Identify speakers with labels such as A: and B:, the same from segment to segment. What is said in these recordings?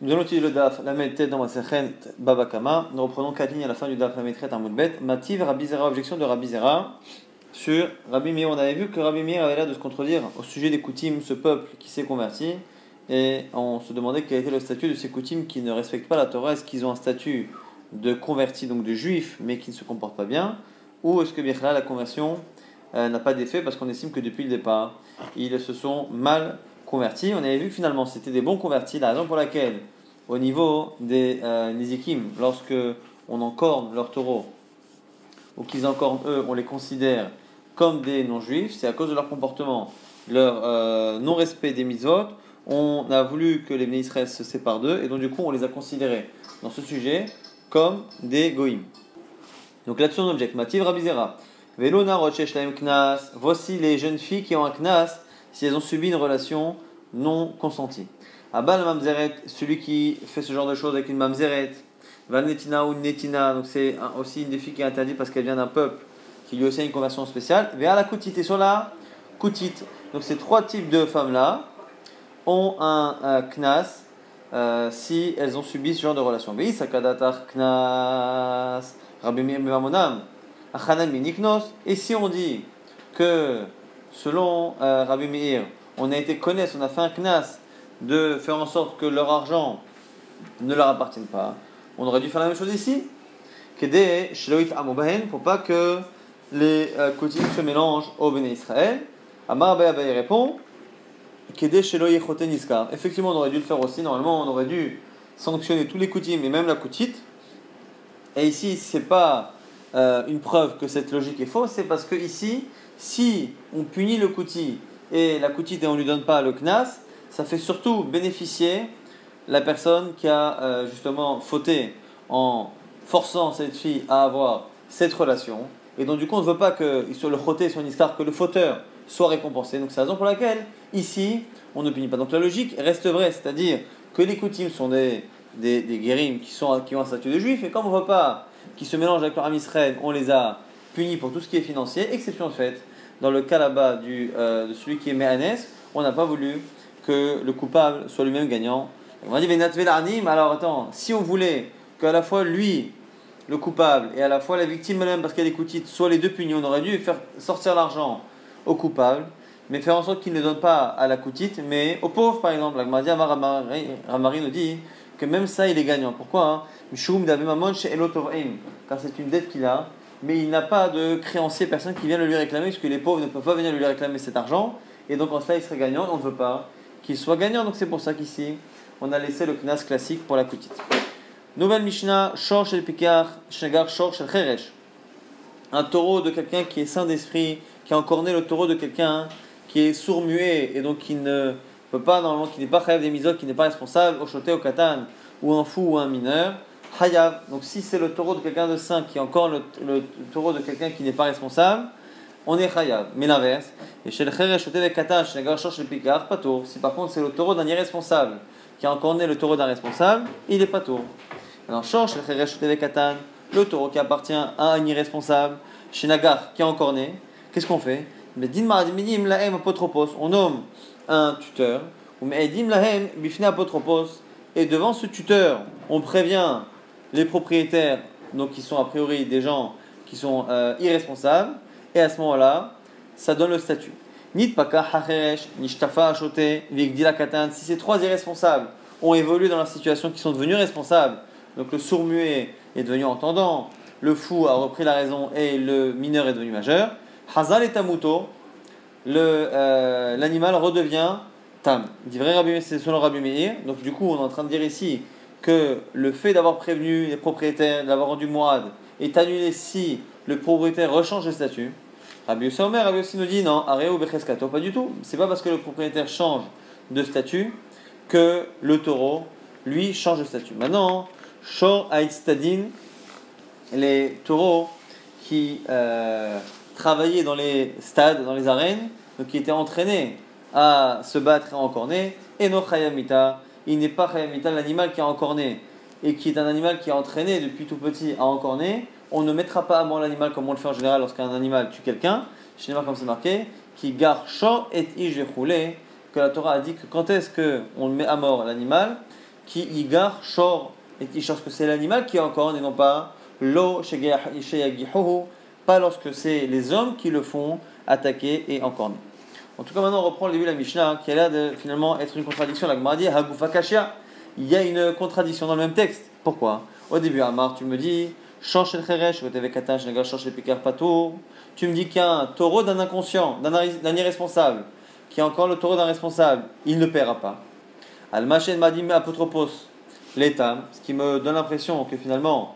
A: Nous allons utiliser le DAF, la tête dans Masechet Babakama. Nous reprenons quatre lignes à la fin du DAF, la Metret Amoudbet. Mativ, Rabizera, objection de Rabizera sur Rabbi Meir. On avait vu que Rabbi Meir avait l'air de se contredire au sujet des Koutim, ce peuple qui s'est converti. Et on se demandait quel était le statut de ces Koutim qui ne respectent pas la Torah. Est-ce qu'ils ont un statut de convertis, donc de juifs, mais qui ne se comportent pas bien? Ou est-ce que bien la conversion euh, n'a pas d'effet parce qu'on estime que depuis le départ, ils se sont mal convertis. On avait vu que finalement c'était des bons convertis, la raison pour laquelle au niveau des euh, lorsque on encorne leurs taureaux, ou qu'ils encornent eux, on les considère comme des non-juifs, c'est à cause de leur comportement, leur euh, non-respect des mitzvot, on a voulu que les Israël se séparent d'eux, et donc du coup on les a considérés dans ce sujet comme des goïms. Donc là-dessus on objecte, Mativ Rabizera, Velona Knas, voici les jeunes filles qui ont un Knas, si elles ont subi une relation non consentie. Abal Mamzeret, celui qui fait ce genre de choses avec une Mamzeret, Valnetina ou Netina, donc c'est aussi une des filles qui est interdite parce qu'elle vient d'un peuple qui lui aussi a une conversion spéciale. Vers la Koutit et sur la Koutit. Donc ces trois types de femmes-là ont un, Knas euh, si elles ont subi ce genre de relation. Knas, Et si on dit que selon euh, Rabbi Meir, on a été connaître, on a fait un knas de faire en sorte que leur argent ne leur appartienne pas, on aurait dû faire la même chose ici. Pour pas que les euh, se mélangent au Béné Israël. Amar Bayabaye répond Effectivement, on aurait dû le faire aussi. Normalement, on aurait dû sanctionner tous les coutumes et même la coutite. Et ici, c'est pas euh, une preuve que cette logique est fausse, c'est parce que ici, si on punit le kouti et la koutite et on ne lui donne pas le knas, ça fait surtout bénéficier la personne qui a euh, justement fauté en forçant cette fille à avoir cette relation. Et donc du coup on ne veut pas que sur le sur une histoire, que le fauteur soit récompensé. Donc c'est la raison pour laquelle ici on ne punit pas. Donc la logique reste vraie, c'est-à-dire que les coutumes sont des, des, des guérims qui, sont, qui ont un statut de juif, et comme on ne veut pas qu'ils se mélangent avec leur ami Israël, on les a punis pour tout ce qui est financier, exception faite dans le cas là-bas du, euh, de celui qui est Méhanès, on n'a pas voulu que le coupable soit lui-même gagnant. On a dit, alors attends, si on voulait qu'à la fois lui, le coupable, et à la fois la victime elle-même, parce qu'elle est coutite, soit les deux punis, on aurait dû faire sortir l'argent au coupable, mais faire en sorte qu'il ne donne pas à la coutite, mais au pauvre par exemple. La Ramari nous dit que même ça, il est gagnant. Pourquoi hein? Car c'est une dette qu'il a mais il n'a pas de créancier, personne qui vient le lui réclamer, puisque les pauvres ne peuvent pas venir lui réclamer cet argent, et donc en cela il serait gagnant, on ne veut pas qu'il soit gagnant, donc c'est pour ça qu'ici on a laissé le knas classique pour la kutite. Nouvelle Mishnah, Shor shel Pikar, Shagar Shor shel Cheresh. Un taureau de quelqu'un qui est saint d'esprit, qui a encorné le taureau de quelqu'un qui est sourd-muet et donc qui ne peut pas, normalement, qui n'est pas chayav des qui n'est pas responsable, au choté, au katan, ou un fou ou un mineur. Hayav. Donc si c'est le taureau de quelqu'un de saint qui est encore le, taureau de quelqu'un qui n'est pas responsable, on est Hayav. Mais l'inverse. Et chez le Cheresh, chez le chez le Pikar, pas tour. Si par contre c'est le taureau d'un irresponsable qui a encore né le taureau d'un responsable, il est pas tour. Alors, chez le Cheresh, Katan, le taureau qui appartient à un irresponsable, chez Nagar qui a encore né, qu'est-ce qu'on fait? Mais on nomme un tuteur, ou apotropos, et devant ce tuteur, on prévient les propriétaires, donc qui sont a priori des gens qui sont euh, irresponsables, et à ce moment-là, ça donne le statut. Nit paka hacheresh, nishtafa achote, vigdila katan. Si ces trois irresponsables ont évolué dans leur situation, qui sont devenus responsables, donc le sourd-muet est devenu entendant, le fou a repris la raison et le mineur est devenu majeur, hazal et tamuto, euh, l'animal redevient tam. Dit vrai Rabbi c'est selon Rabbi Meir. Donc du coup, on est en train de dire ici que le fait d'avoir prévenu les propriétaires, d'avoir rendu moad, est annulé si le propriétaire rechange de statut. Rabbi Omer, Rabbi nous dit non, Areo Becheskato, pas du tout. C'est pas parce que le propriétaire change de statut que le taureau, lui, change de statut. Maintenant, Shor Stadin, les taureaux qui euh, travaillaient dans les stades, dans les arènes, donc qui étaient entraînés à se battre et à encorner, et no Chayamita, il n'est pas Chayamita, l'animal qui a encorné et qui est un animal qui est entraîné depuis tout petit à encorner, on ne mettra pas à mort l'animal comme on le fait en général lorsqu'un animal tue quelqu'un, chez comme c'est marqué, qui champ et roulé que la Torah a dit que quand est-ce qu'on met à mort l'animal qui Igar Shor, et cherche que c'est l'animal qui est encore et non pas Lo pas lorsque c'est les hommes qui le font attaquer et encorner. En tout cas, maintenant on reprend le début de la Mishnah qui a l'air de finalement être une contradiction. La Gemara dit Il y a une contradiction dans le même texte. Pourquoi? Au début, Amar, tu me dis Change le cheresh, change le pikar pato. Tu me dis qu'il y a un taureau d'un inconscient, d'un irresponsable, qui est encore le taureau d'un responsable, il ne paiera pas. Al-Machen Madim Apotropos, l'état, ce qui me donne l'impression que finalement,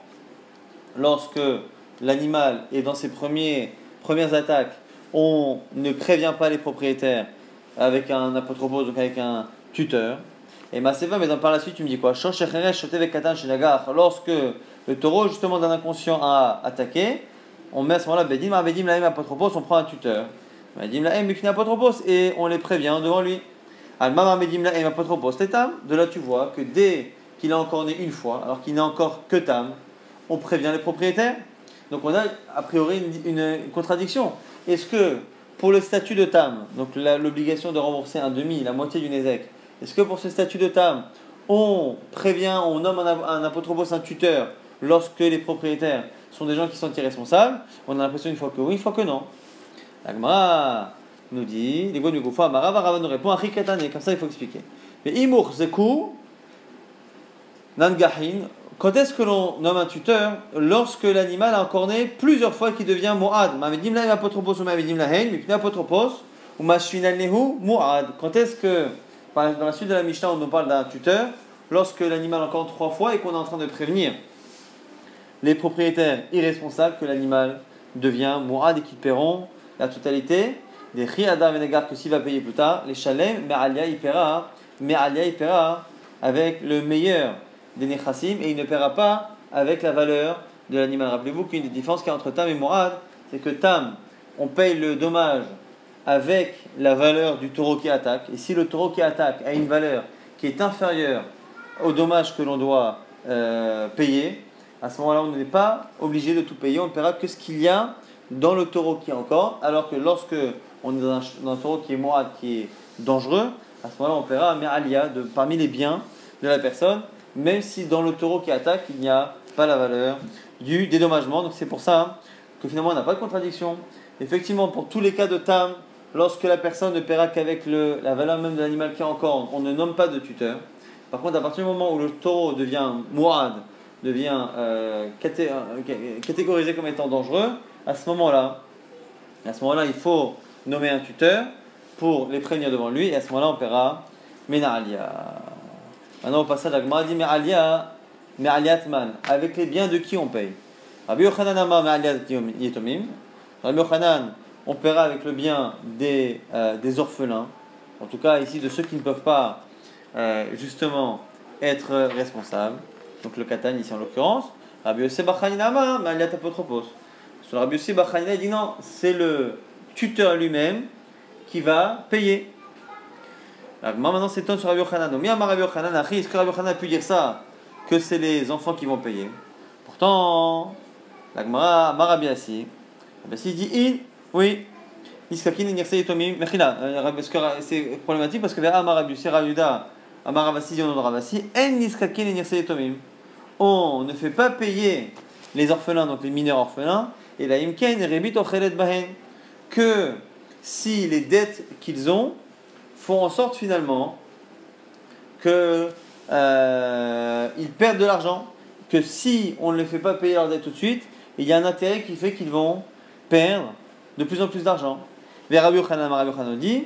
A: lorsque l'animal est dans ses premiers, premières attaques, on ne prévient pas les propriétaires avec un apotropos, donc avec un tuteur. Et Maseva, mais par la suite, tu me dis quoi? Lorsque le taureau, justement, d'un inconscient a attaqué, on met à ce moment-là Bedim, Bedim, apotropos, on prend un tuteur. Bedim, apotropos, et on les prévient devant lui. Almama Bedim, apotropos, De là, tu vois que dès qu'il a encore né une fois, alors qu'il n'est encore que tam, on prévient les propriétaires. Donc on a a priori une, contradiction. Est-ce que pour le statut de tam, donc l'obligation de rembourser un demi, la moitié du Nézek, est-ce que pour ce statut de tam, on prévient, on nomme un, un apotropos, un tuteur, lorsque les propriétaires sont des gens qui sont irresponsables? On a l'impression une fois que oui, une fois que non. L'agma nous dit, les du Goufa, Marava nous répond, comme ça il faut expliquer. Mais Imur Zeku, Nangahin, quand est-ce que l'on nomme un tuteur Lorsque l'animal a encore né plusieurs fois qu'il devient Moad? Quand est-ce que, dans la suite de la Mishnah, on nous parle d'un tuteur Lorsque l'animal a encore trois fois et qu'on est en train de prévenir les propriétaires irresponsables que l'animal devient Moad et qu'ils paieront la totalité des Riadar Venegar que s'il va payer plus tard, les Shalem, Me'alia, il paiera, Me'alia, il paiera avec le meilleur des Nechassim et il ne paiera pas avec la valeur de l'animal. Rappelez-vous qu'une des différences qu'il y a entre Tam et Mourad, c'est que Tam, on paye le dommage avec la valeur du taureau qui attaque. Et si le taureau qui attaque a une valeur qui est inférieure au dommage que l'on doit euh, payer, à ce moment-là, on n'est pas obligé de tout payer. On ne paiera que ce qu'il y a dans le taureau qui est encore. Alors que lorsque on est dans un, taureau qui est Mourad, qui est dangereux, à ce moment-là, on paiera un alia de parmi les biens de la personne même si dans le taureau qui attaque, il n'y a pas la valeur du dédommagement. Donc c'est pour ça que finalement on n'a pas de contradiction. Effectivement, pour tous les cas de tam, lorsque la personne ne paiera qu'avec la valeur même de l'animal qui est encore, on ne nomme pas de tuteur. Par contre, à partir du moment où le taureau devient mourad, devient euh, euh, catégorisé comme étant dangereux, à ce moment-là, à ce moment-là, il faut nommer un tuteur pour les prévenir devant lui, et à ce moment-là, on paiera Menalia. Maintenant, à la Gemara dit Me'aliatman. Avec les biens de qui on paye? Rabbi Yochanan Ama Yetomim. Rabbi Yochanan, on paiera avec le bien des, euh, des orphelins. En tout cas, ici, de ceux qui ne peuvent pas euh, justement être responsables. Donc le Katan, ici en l'occurrence. Rabbi Yosef Bachaninama Me'aliat Apotropos. Sur Rabbi Yosef Bachanina, il dit non, c'est le tuteur lui-même qui va payer. Moi maintenant c'est sur Rabbi Yochanan. Mais Rabbi Yochanan, est-ce que Rabbi Yochanan a pu dire ça Que c'est les enfants qui vont payer? Pourtant, la Gemara, Marabi Assi, Rabbi dit in, oui. Iskakin Nirse Yetomim, Mechila. C'est problématique parce que Amarabi, c'est Ravuda, Amaravasi, de Ravasi, En Niskakin Nirse Yetomim. On ne fait pas payer les orphelins, donc les mineurs orphelins, et la Imken Rebit Ochelet Bahen. Que si les dettes qu'ils ont, font en sorte finalement que euh, ils perdent de l'argent, que si on ne les fait pas payer leur dette tout de suite, il y a un intérêt qui fait qu'ils vont perdre de plus en plus d'argent. Vers Rabbi Yochanan, dit.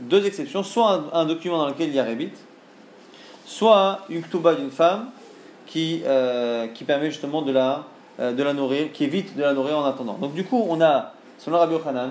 A: Deux exceptions, soit un, document dans lequel il y a Rebit, soit une ktuba d'une femme qui, euh, qui permet justement de la, euh, de la nourrir, qui évite de la nourrir en attendant. Donc du coup, on a Selon Rabbi Yochanan,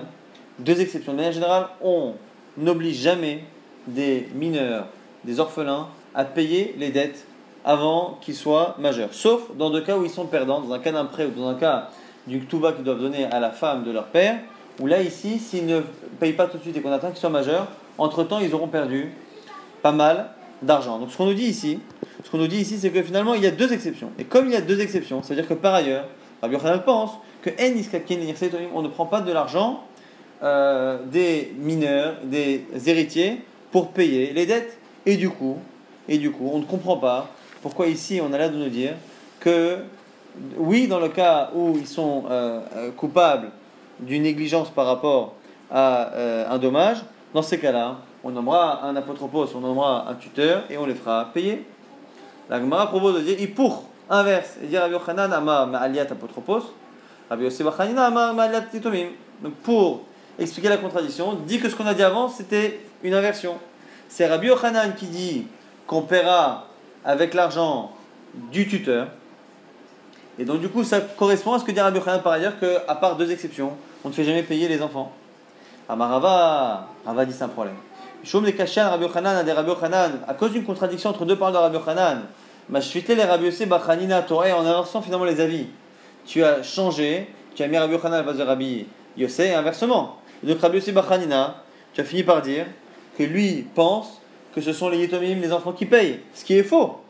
A: deux exceptions. De manière générale, on n'oblige jamais des mineurs, des orphelins, à payer les dettes avant qu'ils soient majeurs. Sauf dans deux cas où ils sont perdants, dans un cas d'un prêt ou dans un cas du ktuba qu'ils doivent donner à la femme de leur père, où là, ici, s'ils ne payent pas tout de suite et qu'on attend qu'ils soient majeurs, entre-temps, ils auront perdu pas mal d'argent. Donc ce qu'on nous dit ici, ce qu'on nous dit ici, c'est que finalement, il y a deux exceptions. Et comme il y a deux exceptions, c'est-à-dire que par ailleurs, Rabbi pense on ne prend pas de l'argent euh, des mineurs, des héritiers, pour payer les dettes. Et du coup, et du coup, on ne comprend pas pourquoi ici on a l'air de nous dire que oui, dans le cas où ils sont euh, euh, coupables d'une négligence par rapport à un dommage, dans ces cas-là, on nommera un apotropos, on nommera un tuteur et on les fera payer. La Gemara propose de dire, il pour, inverse, et dire Rabbi Yochanan ama ma'aliat apotropos, Rabbi Yossi Bachanina ama ma'aliat titomim. Donc pour expliquer la contradiction, dit que ce qu'on a dit avant, c'était une inversion. C'est Rabbi Yochanan qui dit qu'on paiera avec l'argent du tuteur, et donc, du coup, ça correspond à ce que dit Rabbi Yochanan par ailleurs, qu'à part deux exceptions, on ne fait jamais payer les enfants. Amarava, Rava dit c'est un problème. Shom Yochanan, des Rabbi Yochanan, à cause d'une contradiction entre deux paroles de Rabbi Yochanan, Mashvite les Rabbi Yosef Bachanina Torah, en inversant finalement les avis. Tu as changé, tu as mis Rabbi Yochanan à la base de Rabbi Yosef, et inversement. Et donc Rabbi Yosef Bachanina, tu as fini par dire que lui pense que ce sont les Yetomim, les enfants qui payent, ce qui est faux.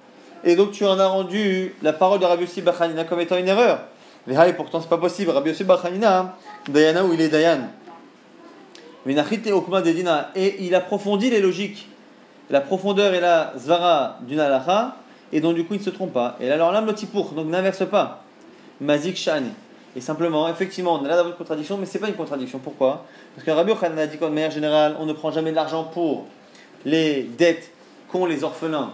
A: Et donc tu en as rendu la parole de Rabbi Yossi Bachanina comme étant une erreur. Mais pourtant c'est pas possible. Rabbi Yossi Bachanina, Dayana où il est Dayan. Et il approfondit les logiques, la profondeur et la zvara d'une halacha, et donc du coup il ne se trompe pas. Et alors là, pour, donc n'inverse pas. Mazik Shani. Et simplement, effectivement, on a là d'avoir une contradiction, mais c'est pas une contradiction. Pourquoi? Parce que Rabbi Yochanan a dit qu'en manière générale, on ne prend jamais de l'argent pour les dettes qu'ont les orphelins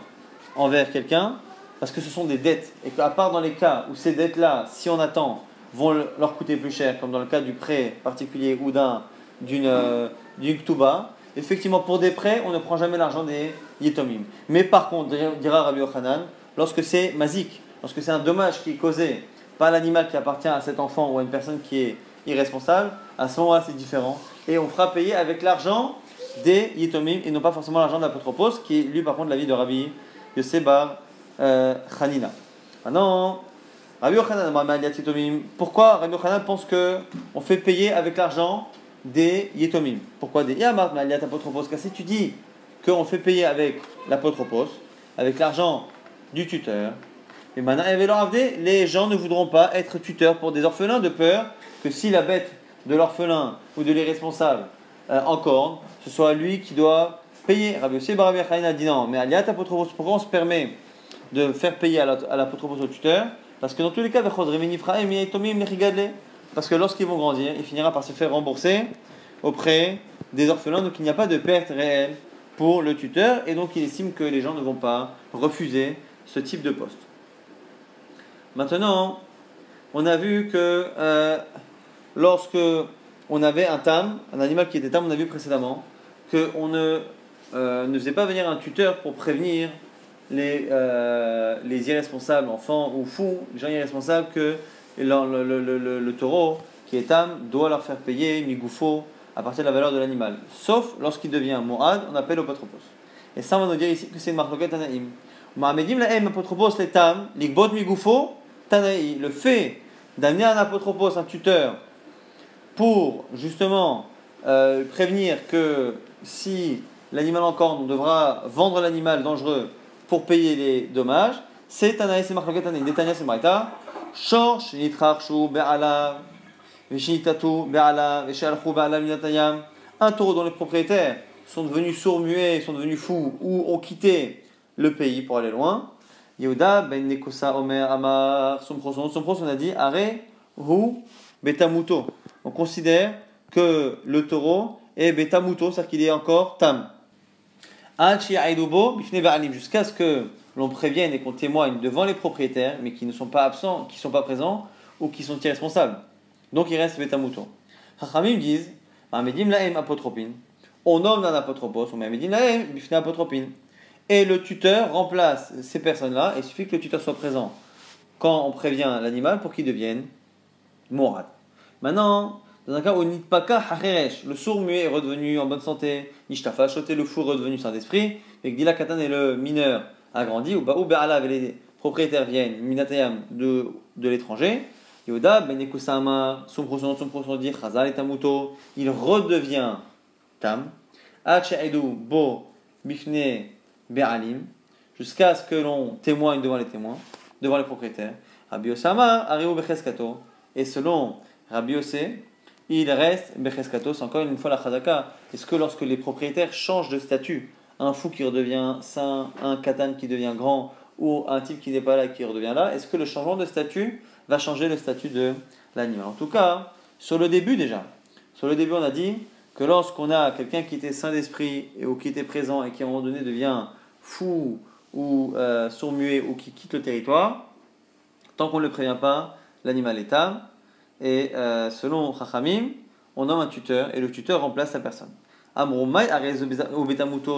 A: envers quelqu'un, parce que ce sont des dettes, et qu'à part dans les cas où ces dettes-là, si on attend, vont leur coûter plus cher, comme dans le cas du prêt particulier ou d'un d'une euh, effectivement pour des prêts, on ne prend jamais l'argent des Mais par contre, dira Rabbi Yochanan, lorsque c'est mazik, lorsque c'est un dommage qui est causé par l'animal qui appartient à cet enfant ou à une personne qui est irresponsable, à ce moment-là c'est différent. Et on fera payer avec l'argent des yetomim et non pas forcément l'argent de l'apotropos, qui est lui par contre la vie de Rabbi Yosef Bar euh, Hanina. Maintenant, Rabbi Yochanan, pourquoi Rabbi Yochanan pense que on fait payer avec l'argent des Yetomim? Pourquoi des Yamart Maliat Apotropos Car si tu dis qu'on fait payer avec l'apotropos, avec l'argent du tuteur, et maintenant, les gens ne voudront pas être tuteurs pour des orphelins de peur que si la bête de l'orphelin ou de l'irresponsable euh, en corne, ce soit lui qui doit payer. Rabbi Yossi Barabi a dit non, mais Aliat Apotropos, pourquoi on se permet de faire payer à l'apotropos au tuteur? Parce que dans tous les cas, parce que lorsqu'ils vont grandir, il finira par se faire rembourser auprès des orphelins, donc il n'y a pas de perte réelle pour le tuteur, et donc il estime que les gens ne vont pas refuser ce type de poste. Maintenant, on a vu que euh, lorsque on avait un tam, un animal qui était tam, on a vu précédemment, qu'on ne euh, ne faisait pas venir un tuteur pour prévenir les, euh, les irresponsables, enfants ou fous, les gens irresponsables, que le, taureau qui est âme doit leur faire payer migoufo à partir de la valeur de l'animal. Sauf lorsqu'il devient moad, on appelle au patropos. Et ça, on va nous dire ici que c'est une marloquette tanaïm. La apotropos les tam, ligbot migoufo, tanaï. Le fait d'amener un apotropos, un tuteur, pour justement euh, prévenir que si l'animal en corne, on devra vendre l'animal dangereux pour payer les dommages. C'est un c'est marloquet un Netanya c'est Maïta. Shor shenitrarshu be'ala Un taureau dont les propriétaires sont devenus sourds muets, sont devenus fous ou ont quitté le pays pour aller loin. Yehuda ben Omer Amar son Sompros on a dit Are hu betamuto. On considère que le taureau est betamuto, c'est-à-dire qu'il est encore tam jusqu'à ce que l'on prévienne et qu'on témoigne devant les propriétaires, mais qui ne sont pas absents, qui ne sont pas présents ou qui sont irresponsables. Donc il reste Betamouton. Chachamim disent on nomme un apotropos, on met bifne apotropin. Et le tuteur remplace ces personnes-là, et il suffit que le tuteur soit présent quand on prévient l'animal pour qu'il devienne morad. Maintenant, dans un cas où Nitpaka Hacheresh, le sourd muet est redevenu en bonne santé, Nishtafa Choté, le fou redevenu saint d'esprit, et que Katan et le mineur a grandi, ou Baou Be'ala, les propriétaires viennent, Minatayam de, de l'étranger, Yoda, Tamuto, il redevient Tam, Bo, Bifne, Be'alim, jusqu'à ce que l'on témoigne devant les témoins, devant les propriétaires. Rabbi Osama, Ariou Becheskato, et selon Rabbi il reste Becheskatos, encore une fois la Chazaka. Est-ce que lorsque les propriétaires changent de statut un fou qui redevient saint, un katan qui devient grand, ou un type qui n'est pas là qui redevient là, est-ce que le changement de statut va changer le statut de l'animal En tout cas, sur le début déjà, sur le début on a dit que lorsqu'on a quelqu'un qui était saint d'esprit ou qui était présent et qui à un moment donné devient fou ou euh, sourd-muet ou qui quitte le territoire, tant qu'on ne le prévient pas, l'animal est âme. Et euh, selon Chachamim, on nomme un tuteur et le tuteur remplace la personne.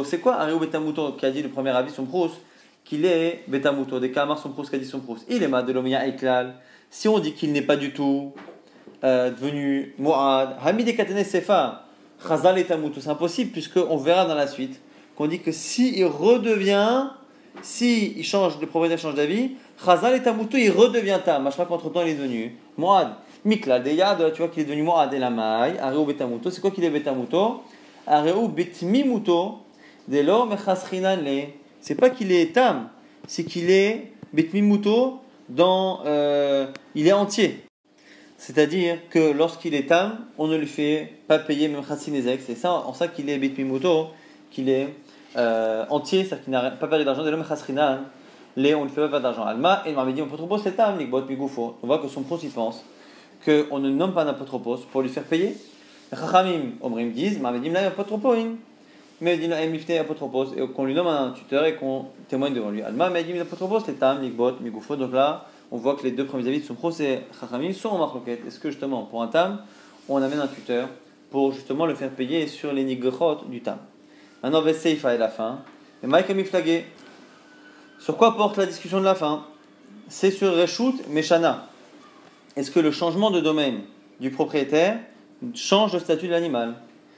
A: c'est quoi Areo Betamuto qui a dit le premier avis son proust? Qu'il est Betamuto, des Kamar son proust qui a dit son proust. Il est Madelomia Eklal. Si on dit qu'il n'est pas du tout euh, devenu Mu'ad, Hamid Katene Sefa, Chazal et c'est impossible puisqu'on verra dans la suite qu'on dit que si il redevient, si il change, le propriétaire change d'avis, Chazal et Tamuto, il redevient Tam. Je crois qu'entre temps il est devenu Mu'ad. Mikla, Deyad, tu vois qu'il est devenu Mu'ad et la maille, Areu Betamuto. C'est quoi qu'il est Betamuto Areu Betmimuto, Delo Mechasrinan le. C'est pas qu'il est Tam, c'est qu'il est Betmimuto dans. Euh, il est entier. C'est-à-dire que lorsqu'il est tam, on ne lui fait pas payer même Ezek. C'est ça, en ça qu'il est bitmimuto, qu'il est euh, entier, c'est-à-dire qu'il n'a pas perdu d'argent. De l'homme les on ne lui fait pas perdre d'argent. Alma, et il m'a dit, on peut trop c'est tam, On voit que son pros, il pense qu'on ne nomme pas un apotropos pour lui faire payer. Chachamim, Omrim disent, m'a dit, là, apotropos, apotropos, et qu'on lui nomme un tuteur et qu'on témoigne devant lui. Alma, apotropos, c'est tam, donc là, on voit que les deux premiers avis de son procès Chachamim sont en marloquette. Est-ce que justement, pour un tam, on amène un tuteur pour justement le faire payer sur les nigrechot du tam? Maintenant, Veseifa est la fin. Et Mike a mis flagué. Sur quoi porte la discussion de la fin? C'est sur Reshut Meshana. Est-ce que le changement de domaine du propriétaire change le statut de l'animal?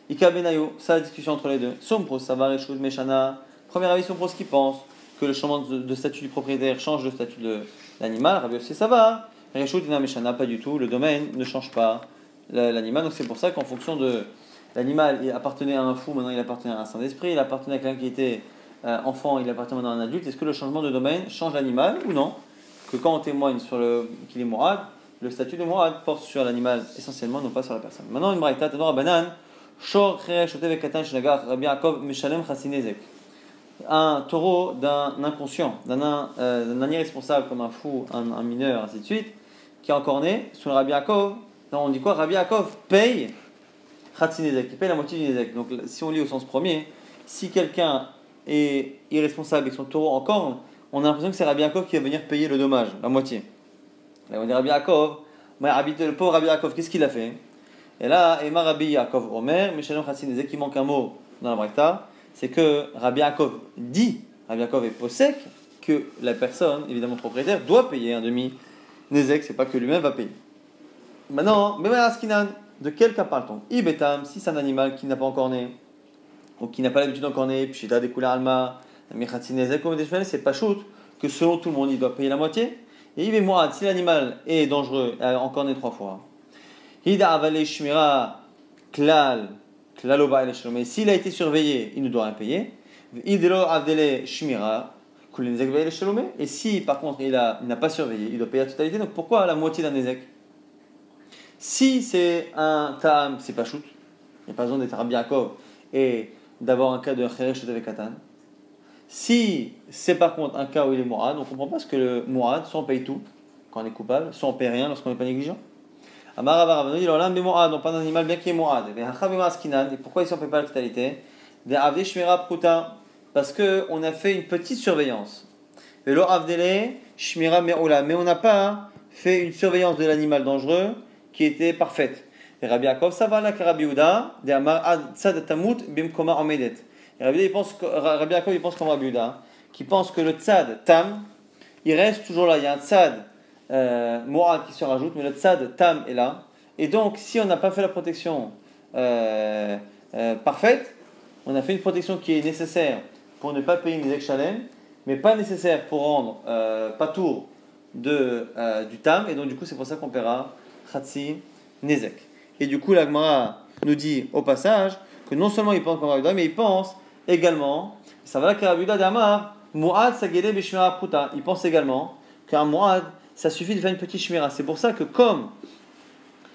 A: Ika Benayo, ça la discussion entre les deux. Sompros, ça va Reshut Meshana. Premier avis, Sompros qui pense que le changement de statut du propriétaire change le statut de l'animal, Rabbi aussi ça va. Reshut Meshana, pas du tout, le domaine ne change pas l'animal. Donc c'est pour ça qu'en fonction de l'animal, il appartenait à un fou, maintenant il appartenait à un Saint-Esprit, il appartenait à quelqu'un qui était euh, enfant, il appartient maintenant à un adulte. Est-ce que le changement de domaine change l'animal ou non? Que quand on témoigne sur le qu'il est mourad, le statut de mourad porte sur l'animal essentiellement, non pas sur la personne. Maintenant, une braïta, Tador Un taureau d'un inconscient, d'un euh, irresponsable comme un fou, un, mineur, ainsi de suite, qui est encore né, sous le Rabbi Yaakov, on dit quoi? Rabbi Yaakov paye Khatsinezek, il paye la moitié du Nezek. Donc si on lit au sens premier, si quelqu'un est irresponsable avec son taureau encore, on a l'impression que c'est Rabbi Yaakov qui va venir payer le dommage, la moitié. On dit Rabbi Yaakov, le pauvre Rabbi Yaakov, qu'est-ce qu'il a fait? Et là, Emma Rabbi Yaakov Omer, Mishalom Khatsinezek, il manque un mot dans la Brakta c'est que Rabbi Yaakov dit, Rabbi Yaakov est possèque, que la personne, évidemment propriétaire, doit payer un demi Nezek, c'est pas que lui-même va payer. Maintenant, de quel cas parle-t-on? Ibetam, si c'est un animal qui n'a pas encore né, ou qui n'a pas l'habitude d'encore né, puis des alma, c'est pas shoot, que selon tout le monde, il doit payer la moitié. Et moi, si l'animal est dangereux, a encore né trois fois. Klal mais s'il a été surveillé, il ne doit rien payer. Et si par contre il n'a pas surveillé, il doit payer la totalité. Donc pourquoi la moitié d'un Ezek? Si c'est un Tam, c'est pas shoot, il n'y a pas besoin d'être Rabbi Yaakov et d'avoir un cas de Cheresh avec Katan. Si c'est par contre un cas où il est Mourad, on ne comprend pas ce que le Mourad, soit on paye tout quand on est coupable, soit on paye rien lorsqu'on n'est pas négligent. Amar dit l'olam mourad, on parle d'un animal bien qui est mourad. Et pourquoi on ne fait pas la totalité Parce qu'on a fait une petite surveillance. Mais on n'a pas fait une surveillance de l'animal dangereux qui était parfaite. Et Rabbi Yaakov, ça va là que Rabbi Uda, de Amar Tzad Tamut Bimkoma Omedet. Et Rabbi Yaakov, il pense comme Rabbi Uda, qui pense que le Tzad Tam, il reste toujours là. Il y a un Tzad euh, qui se rajoute, mais le tzad tam est là. Et donc, si on n'a pas fait la protection euh, euh, parfaite, on a fait une protection qui est nécessaire pour ne pas payer une chalem, mais pas nécessaire pour rendre euh, pas tour de, du tam. Et donc, du coup, c'est pour ça qu'on paiera khatsi nezek. Et du coup, l'agmara nous dit au passage que non seulement il pense comme Rabuda, mais il pense également, ça va là que Rabuda d'Amar, Mu'ad sagele bishmira Il pense également qu'un Mu'ad ça suffit de faire une petite shmira. C'est pour ça que comme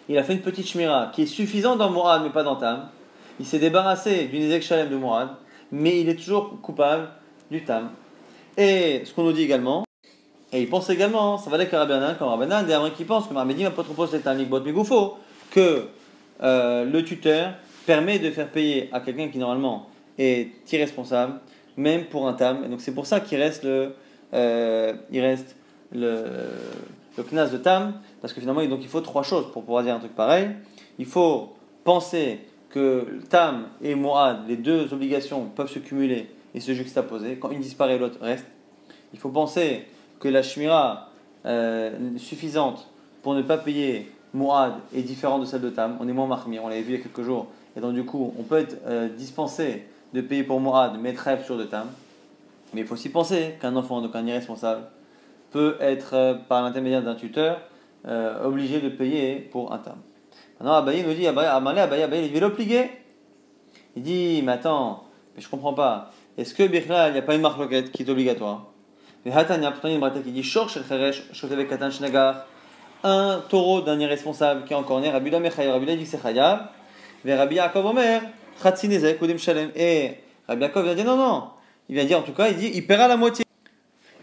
A: il a fait une petite shmira qui est suffisante dans Mourad mais pas dans Tam, il s'est débarrassé d'une Ezek Shalem de Mourad, mais il est toujours coupable du tam. Et ce qu'on nous dit également, et il pense également, ça va aller Rabbanan, comme Rabbanan, des Américains qui pensent, comme Armédim, pas trop c'est un Mikbot Migoufo, que euh, le tuteur permet de faire payer à quelqu'un qui normalement est irresponsable, même pour un tam. Et donc c'est pour ça qu'il reste le, euh, il reste le, le knas de tam, parce que finalement donc il faut trois choses pour pouvoir dire un truc pareil. Il faut penser que tam et moad, les deux obligations peuvent se cumuler et se juxtaposer. Quand une disparaît, l'autre reste. Il faut penser que la shmira euh, suffisante pour ne pas payer moad est différente de celle de tam. On est moins marmir, on l'avait vu il y a quelques jours. Et donc du coup, on peut être euh, dispensé de payer pour moad, mais être sur de tam. Mais il faut aussi penser qu'un enfant, donc un irresponsable, peut être, euh, par l'intermédiaire d'un tuteur, obligé de payer pour un tam. Maintenant, Abaye nous dit, Abaye, Abaye, Abaye, il veut l'obliger. Il dit, mais attends, mais je comprends pas. Est-ce que il n'y a pas une marque qui est obligatoire? Mais il y a dit. Un taureau d'un irresponsable qui est encore né, Rabbi Yaakov Omer, Shalem. Et Rabbi Yaakov vient dire non, non. Il vient dire en tout cas, il dit il paiera la moitié.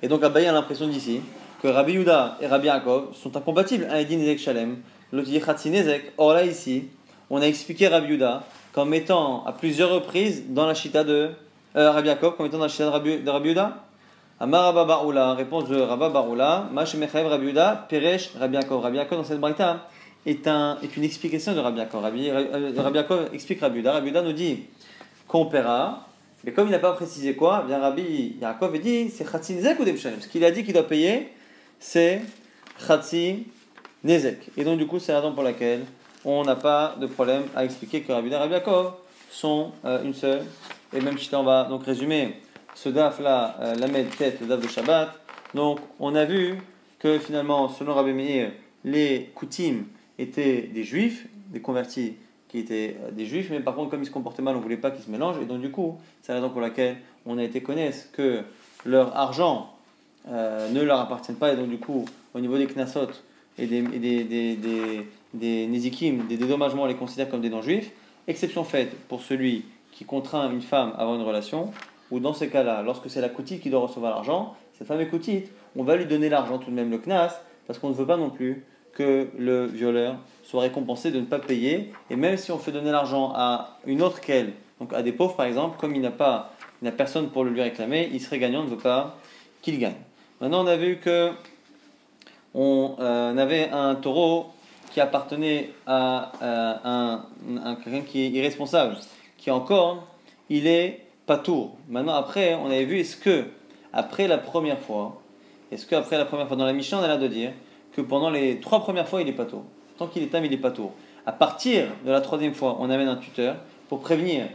A: Et donc Abaye a l'impression d'ici que Rabbi Yuda et Rabbi Yaakov sont incompatibles. Un dit Nezek Shalem, l'autre dit Chatzinezek. Or là, ici, on a expliqué Rabbi Yuda comme mettant à plusieurs reprises dans la chita de euh, Rabbi Yaakov, comme étant dans la chita de Rabbi, de Rabbi Yuda Amar Rabba réponse de Rabba Baroula, Mash Mechaev Rabbi Yuda, Peresh Rabbi Yaakov. Rabbi Yaakov dans cette braïta est, est une explication de Rabbi Yaakov. Rabbi, euh, Rabbi Yaakov explique Rabbi Yuda. Rabbi Yuda nous dit qu'on paiera, mais comme il n'a pas précisé quoi, bien Rabbi Yaakov dit c'est Khatsi Nezek ou Demshalem. Ce qu'il a dit qu'il doit payer, c'est Khatsi Nezek. Et donc du coup, c'est la raison pour laquelle on n'a pas de problème à expliquer que Rabbi et Rabbi Yaakov sont euh, une seule. Et même si on va donc résumer ce daf là, euh, la met tête, le daf de Shabbat. Donc on a vu que finalement, selon Rabbi Meir, les Koutim étaient des juifs, des convertis qui étaient euh, des juifs, mais par contre, comme ils se comportaient mal, on ne voulait pas qu'ils se mélangent. Et donc, du coup, c'est la raison pour laquelle on a été connaître que leur argent ne leur appartient pas. Et donc, du coup, au niveau des knasot et des, des, des, des des nézikim, des dédommagements, on les considère comme des non-juifs, exception faite pour celui qui contraint une femme à avoir une relation, ou dans ces cas-là, lorsque c'est la coutite qui doit recevoir l'argent, cette femme est coutite, on va lui donner l'argent tout de même le knas, parce qu'on ne veut pas non plus que le violeur soit récompensé de ne pas payer, et même si on fait donner l'argent à une autre qu'elle, donc à des pauvres par exemple, comme il n'a pas, n'a personne pour le lui réclamer, il serait gagnant, on ne veut pas qu'il gagne. Maintenant, on a vu que on euh, avait un taureau qui appartenait à, un, quelqu'un qui est irresponsable, qui encore, il est pas tour. Maintenant, après, on avait vu, est-ce que, après la première fois, est-ce qu'après la première fois, dans la Mishnah, on a l'air de dire que pendant les trois premières fois, il est pas tour. Tant qu'il est tam, il est pas tour. À partir de la troisième fois, on amène un tuteur pour prévenir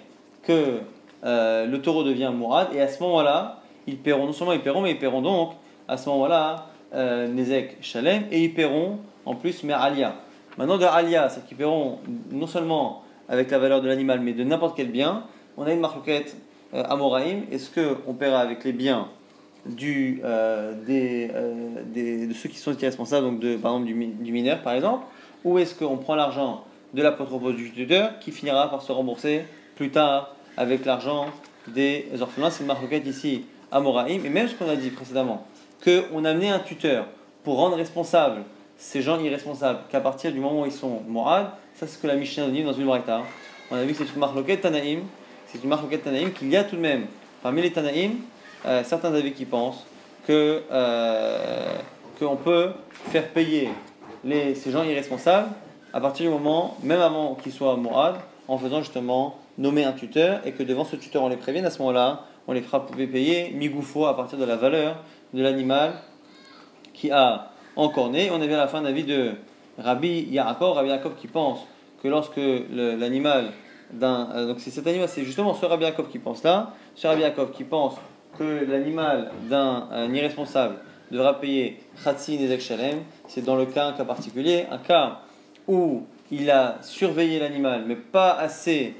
A: que euh, le taureau devient mourad, et à ce moment-là, ils paieront, non seulement ils paieront, mais ils paieront donc, à ce moment-là, euh, Nezek Shalem, et ils paieront en plus mais Alia. Maintenant, de Alia, c'est qu'ils paieront non seulement avec la valeur de l'animal, mais de n'importe quel bien. On a une marquette euh, Amoraïm. Est-ce qu'on paiera avec les biens du, euh, des, euh, des, de ceux qui sont responsables, donc de, par exemple du, du mineur par exemple, ou est-ce qu'on prend l'argent de l'apôtre du tuteur qui finira par se rembourser plus tard avec l'argent des orphelins? C'est une marquette ici Amoraïm. Et même ce qu'on a dit précédemment, qu'on a amené un tuteur pour rendre responsable ces gens irresponsables, qu'à partir du moment où ils sont morad, ça c'est ce que la Mishnah dit dans une braïta. On a vu que c'est une marloquette Tanaïm, c'est une marloquette Tanaïm qu'il y a tout de même parmi les Tanaïm euh, certains avis qui pensent que euh, qu'on peut faire payer les, ces gens irresponsables à partir du moment, même avant qu'ils soient morad, en faisant justement nommer un tuteur et que devant ce tuteur on les prévienne, à ce moment-là, on les fera payer migoufo à partir de la valeur de l'animal qui a encore né. On est à la fin d'avis de Rabbi Yaakov, Rabbi Yaakov qui pense que lorsque l'animal d'un. Euh, donc c'est cet animal, c'est justement ce Rabbi Yaakov qui pense là, ce Rabbi Yaakov qui pense que l'animal d'un irresponsable devra payer Khatsi Nezek Shalem, c'est dans le cas, un cas particulier, un cas où il a surveillé l'animal, mais pas assez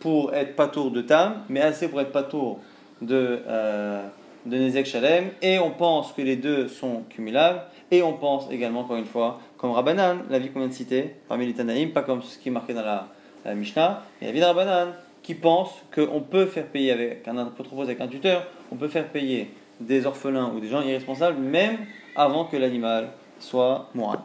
A: pour être patour de Tam, mais assez pour être patour de, euh, de Nezek Shalem, et on pense que les deux sont cumulables, et on pense également, encore une fois, comme Rabbanan, la vie qu'on vient de citer, parmi les Tanaïm, pas comme ce qui est marqué dans la, Mishnah, et la vie de Rabbanan, qui pensent qu'on peut faire payer avec un apotropos, avec un tuteur, on peut faire payer des orphelins ou des gens irresponsables même avant que l'animal soit mourant.